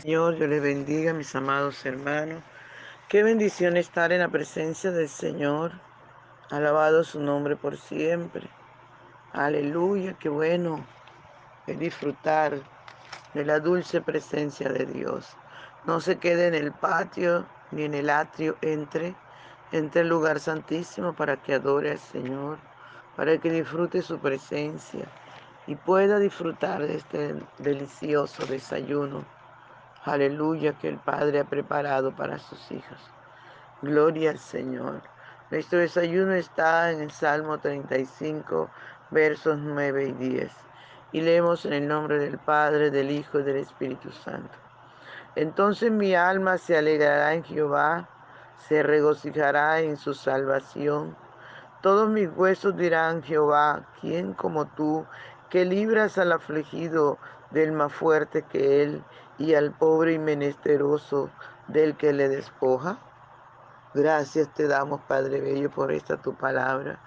Señor, yo les bendiga, mis amados hermanos. Qué bendición estar en la presencia del Señor. Alabado su nombre por siempre. Aleluya, qué bueno es disfrutar de la dulce presencia de Dios. No se quede en el patio ni en el atrio, entre, entre el lugar santísimo para que adore al Señor, para que disfrute su presencia y pueda disfrutar de este delicioso desayuno. Aleluya que el Padre ha preparado para sus hijos. Gloria al Señor. Nuestro desayuno está en el Salmo 35, versos 9 y 10. Y leemos en el nombre del Padre, del Hijo y del Espíritu Santo. Entonces mi alma se alegrará en Jehová, se regocijará en su salvación. Todos mis huesos dirán, Jehová, ¿quién como tú, que libras al afligido del más fuerte que él y al pobre y menesteroso del que le despoja? Gracias te damos, Padre Bello, por esta tu palabra.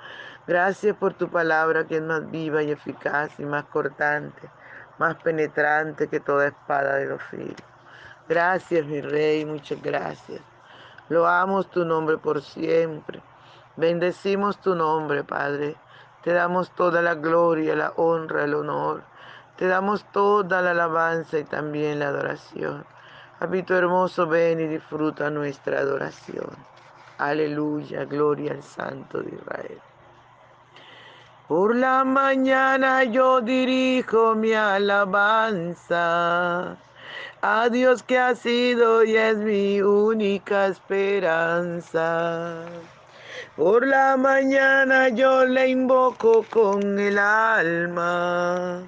Gracias por tu palabra que es más viva y eficaz y más cortante, más penetrante que toda espada de los filos. Gracias, mi Rey, muchas gracias. Loamos tu nombre por siempre. Bendecimos tu nombre, Padre. Te damos toda la gloria, la honra, el honor. Te damos toda la alabanza y también la adoración. Habito hermoso, ven y disfruta nuestra adoración. Aleluya, gloria al Santo de Israel. Por la mañana yo dirijo mi alabanza a Dios que ha sido y es mi única esperanza. Por la mañana yo le invoco con el alma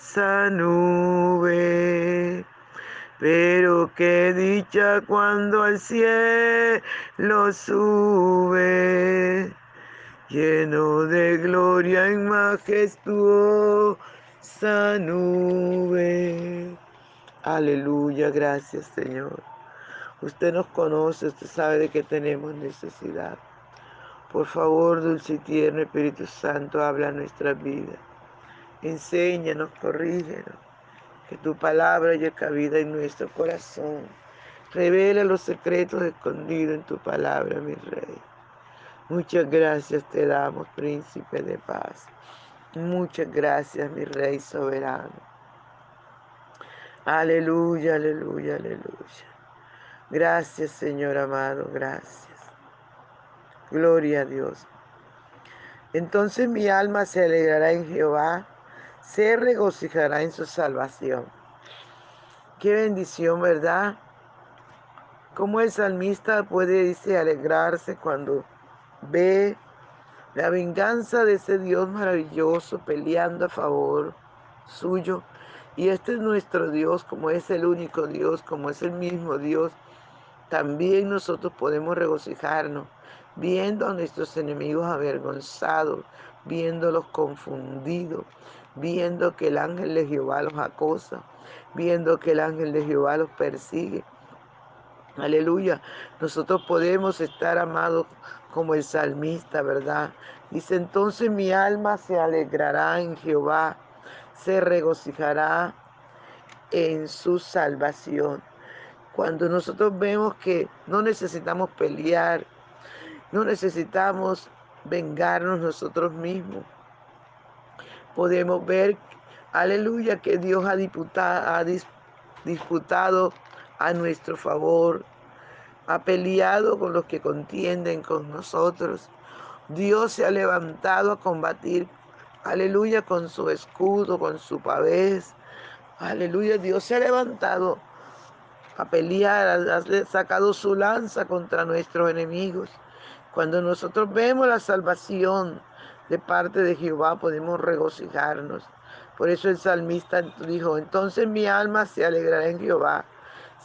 majestuosa nube. Pero qué dicha cuando al cielo sube, lleno de gloria y majestuosa nube. Aleluya, gracias Señor. Usted nos conoce, usted sabe de que tenemos necesidad. Por favor, dulce y tierno Espíritu Santo, habla a nuestra vida. Enséñanos, corrígenos. Que tu palabra haya cabida en nuestro corazón. Revela los secretos escondidos en tu palabra, mi Rey. Muchas gracias te damos, príncipe de paz. Muchas gracias, mi Rey soberano. Aleluya, aleluya, aleluya. Gracias, Señor amado, gracias. Gloria a Dios. Entonces mi alma se alegrará en Jehová, se regocijará en su salvación. Qué bendición, ¿verdad? Cómo el salmista puede, dice, alegrarse cuando ve la venganza de ese Dios maravilloso peleando a favor suyo. Y este es nuestro Dios, como es el único Dios, como es el mismo Dios también nosotros podemos regocijarnos viendo a nuestros enemigos avergonzados, viéndolos confundidos, viendo que el ángel de Jehová los acosa, viendo que el ángel de Jehová los persigue. Aleluya. Nosotros podemos estar amados como el salmista, ¿verdad? Dice, entonces mi alma se alegrará en Jehová, se regocijará en su salvación. Cuando nosotros vemos que no necesitamos pelear, no necesitamos vengarnos nosotros mismos, podemos ver, aleluya, que Dios ha, ha disputado a nuestro favor, ha peleado con los que contienden con nosotros. Dios se ha levantado a combatir, aleluya, con su escudo, con su pavés. Aleluya, Dios se ha levantado a pelear, ha sacado su lanza contra nuestros enemigos. Cuando nosotros vemos la salvación de parte de Jehová, podemos regocijarnos. Por eso el salmista dijo, entonces mi alma se alegrará en Jehová,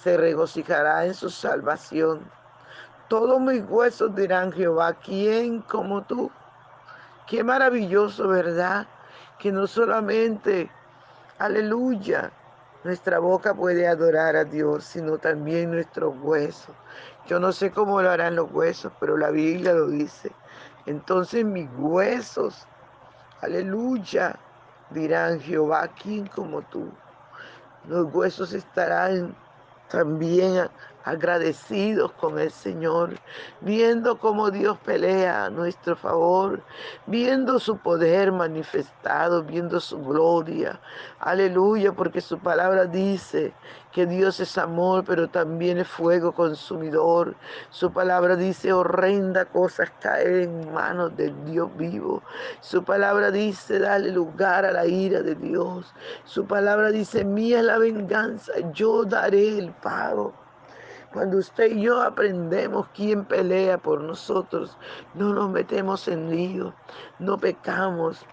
se regocijará en su salvación. Todos mis huesos dirán, Jehová, ¿quién como tú? Qué maravilloso, ¿verdad? Que no solamente, aleluya, nuestra boca puede adorar a Dios, sino también nuestros huesos. Yo no sé cómo lo harán los huesos, pero la Biblia lo dice. Entonces mis huesos, aleluya, dirán Jehová, ¿quién como tú? Los huesos estarán también agradecidos con el Señor, viendo cómo Dios pelea a nuestro favor, viendo su poder manifestado, viendo su gloria. Aleluya, porque su palabra dice que Dios es amor, pero también es fuego consumidor. Su palabra dice, horrenda cosas caer en manos del Dios vivo. Su palabra dice, dale lugar a la ira de Dios. Su palabra dice, mía es la venganza, yo daré el pago. Cuando usted y yo aprendemos quién pelea por nosotros, no nos metemos en lío, no pecamos,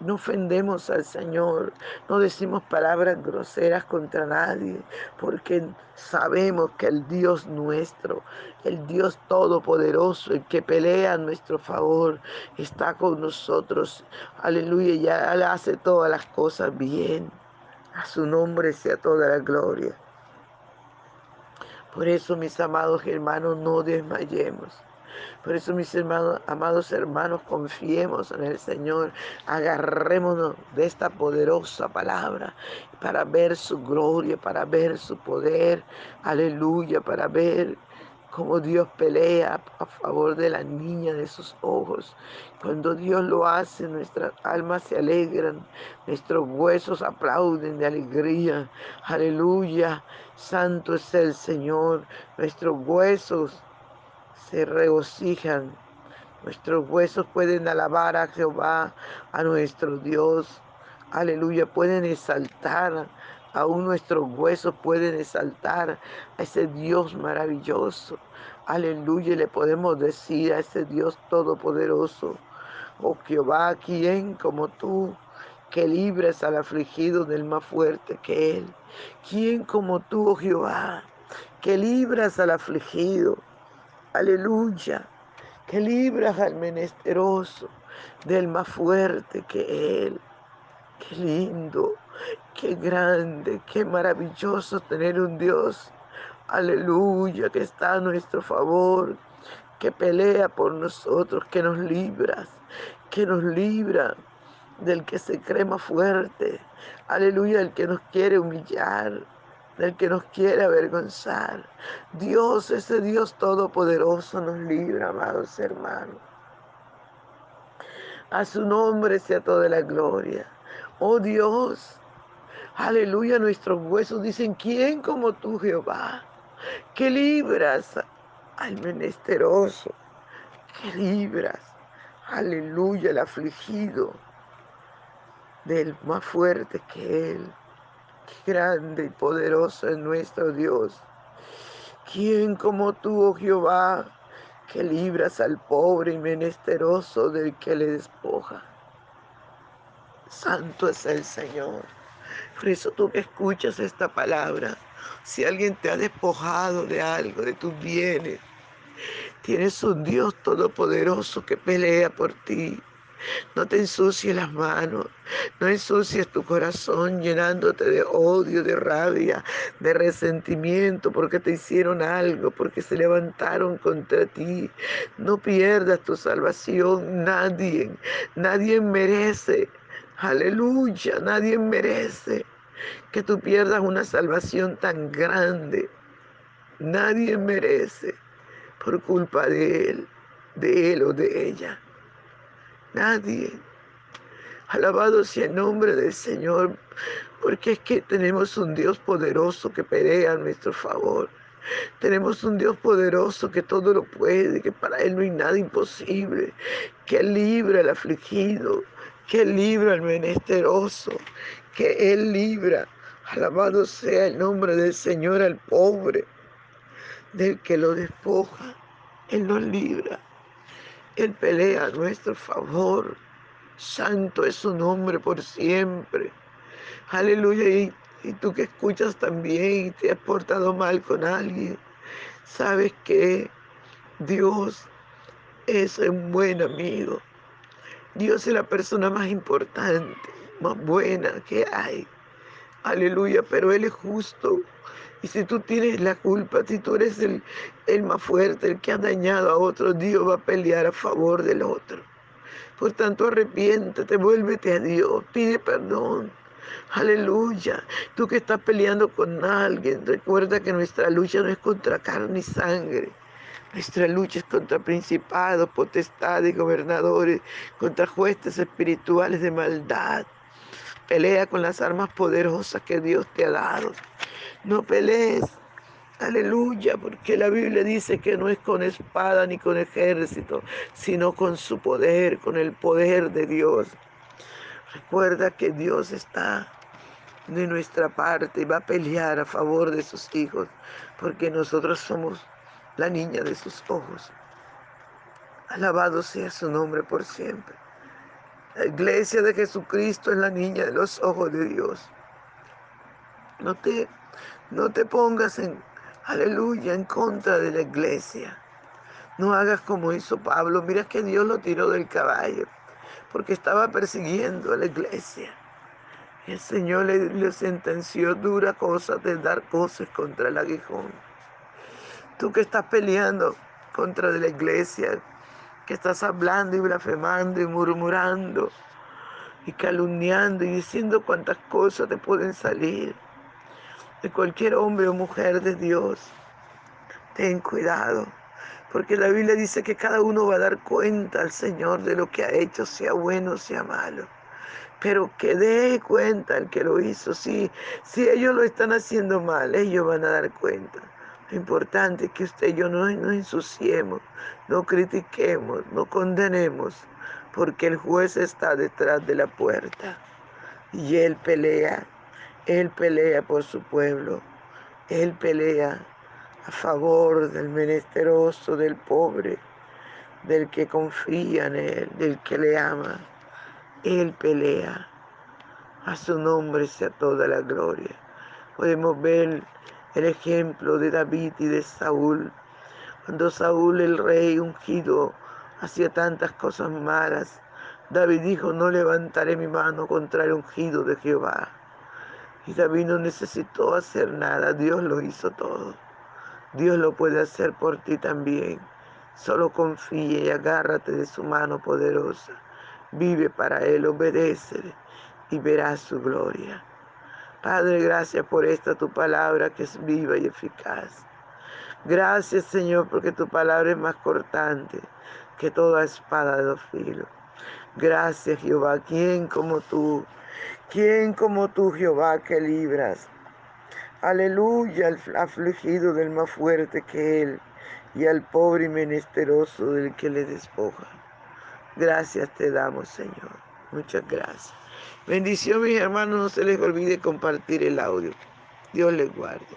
no ofendemos al Señor, no decimos palabras groseras contra nadie, porque sabemos que el Dios nuestro, el Dios todopoderoso, el que pelea a nuestro favor, está con nosotros. Aleluya, ya hace todas las cosas bien. A su nombre sea toda la gloria. Por eso, mis amados hermanos, no desmayemos. Por eso, mis hermanos, amados hermanos, confiemos en el Señor. Agarrémonos de esta poderosa palabra para ver su gloria, para ver su poder. Aleluya, para ver como Dios pelea a favor de la niña de sus ojos. Cuando Dios lo hace, nuestras almas se alegran, nuestros huesos aplauden de alegría. Aleluya, santo es el Señor. Nuestros huesos se regocijan. Nuestros huesos pueden alabar a Jehová, a nuestro Dios. Aleluya, pueden exaltar Aún nuestros huesos pueden exaltar a ese Dios maravilloso. Aleluya, y le podemos decir a ese Dios todopoderoso, oh Jehová, ¿quién como tú? que libres al afligido del más fuerte que él. ¿Quién como tú, oh Jehová, que libras al afligido? Aleluya, que libras al menesteroso del más fuerte que él. Qué lindo, qué grande, qué maravilloso tener un Dios. Aleluya, que está a nuestro favor, que pelea por nosotros, que nos libras, que nos libra del que se cree más fuerte. Aleluya, del que nos quiere humillar, del que nos quiere avergonzar. Dios, ese Dios todopoderoso nos libra, amados hermanos. A su nombre sea toda la gloria. Oh Dios, aleluya, nuestros huesos dicen, ¿quién como tú, Jehová? Que libras al menesteroso, que libras, aleluya, al afligido del más fuerte que Él. Grande y poderoso es nuestro Dios. ¿Quién como tú, oh Jehová, que libras al pobre y menesteroso del que le despoja? Santo es el Señor. Por eso tú que escuchas esta palabra, si alguien te ha despojado de algo, de tus bienes, tienes un Dios todopoderoso que pelea por ti. No te ensucies las manos, no ensucies tu corazón llenándote de odio, de rabia, de resentimiento porque te hicieron algo, porque se levantaron contra ti. No pierdas tu salvación, nadie, nadie merece Aleluya, nadie merece que tú pierdas una salvación tan grande. Nadie merece por culpa de él, de él o de ella. Nadie. Alabado sea el nombre del Señor, porque es que tenemos un Dios poderoso que pelea a nuestro favor. Tenemos un Dios poderoso que todo lo puede, que para Él no hay nada imposible, que libra al afligido, que libra al menesteroso, que Él libra. Alabado sea el nombre del Señor al pobre, del que lo despoja. Él nos libra. Él pelea a nuestro favor. Santo es su nombre por siempre. Aleluya. Y, y tú que escuchas también y te has portado mal con alguien, sabes que Dios es un buen amigo. Dios es la persona más importante, más buena que hay. Aleluya, pero Él es justo. Y si tú tienes la culpa, si tú eres el, más fuerte, el que ha dañado a otro, Dios va a pelear a favor del otro. Por tanto, arrepiéntete, vuélvete a Dios, pide perdón. Aleluya. Tú que estás peleando con alguien, recuerda que nuestra lucha no es contra carne y sangre nuestra lucha es contra principados, potestades, gobernadores, contra jueces espirituales de maldad. Pelea con las armas poderosas que Dios te ha dado. No pelees, aleluya, porque la Biblia dice que no es con espada ni con ejército, sino con su poder, con el poder de Dios. Recuerda que Dios está de nuestra parte y va a pelear a favor de sus hijos, porque nosotros somos la niña de sus ojos. Alabado sea su nombre por siempre. La iglesia de Jesucristo es la niña de los ojos de Dios. No te, no te pongas en, aleluya, en contra de la iglesia. No hagas como hizo Pablo. Mira que Dios lo tiró del caballo porque estaba persiguiendo a la iglesia. El Señor le, le sentenció dura cosa de dar cosas contra el aguijón. Tú que estás peleando contra la iglesia, que estás hablando y blasfemando y murmurando y calumniando y diciendo cuántas cosas te pueden salir de cualquier hombre o mujer de Dios. Ten cuidado, porque la Biblia dice que cada uno va a dar cuenta al Señor de lo que ha hecho, sea bueno sea malo. Pero que dé cuenta el que lo hizo. Si, si ellos lo están haciendo mal, ellos van a dar cuenta. Lo importante es que usted y yo no nos ensuciemos, no critiquemos, no condenemos, porque el juez está detrás de la puerta y él pelea Él pelea por su pueblo. Él pelea a favor del menesteroso, del pobre, del que confía en Él, del que le ama. Él pelea. A su nombre sea toda la gloria. Podemos ver el ejemplo de David y de Saúl. Cuando Saúl, el rey ungido, hacía tantas cosas malas, David dijo, no levantaré mi mano contra el ungido de Jehová. Y David no necesitó hacer nada, Dios lo hizo todo. Dios lo puede hacer por ti también. Solo confía y agárrate de su mano poderosa. Vive para Él, obedece y verás su gloria. Padre, gracias por esta tu palabra que es viva y eficaz. Gracias, Señor, porque tu palabra es más cortante que toda espada de dos filos. Gracias, Jehová. ¿Quién como tú? ¿Quién como tú, Jehová, que libras? Aleluya, al afligido del más fuerte que él y al pobre y menesteroso del que le despoja. Gracias te damos, Señor. Muchas gracias. Bendición, mis hermanos. No se les olvide compartir el audio. Dios les guarde.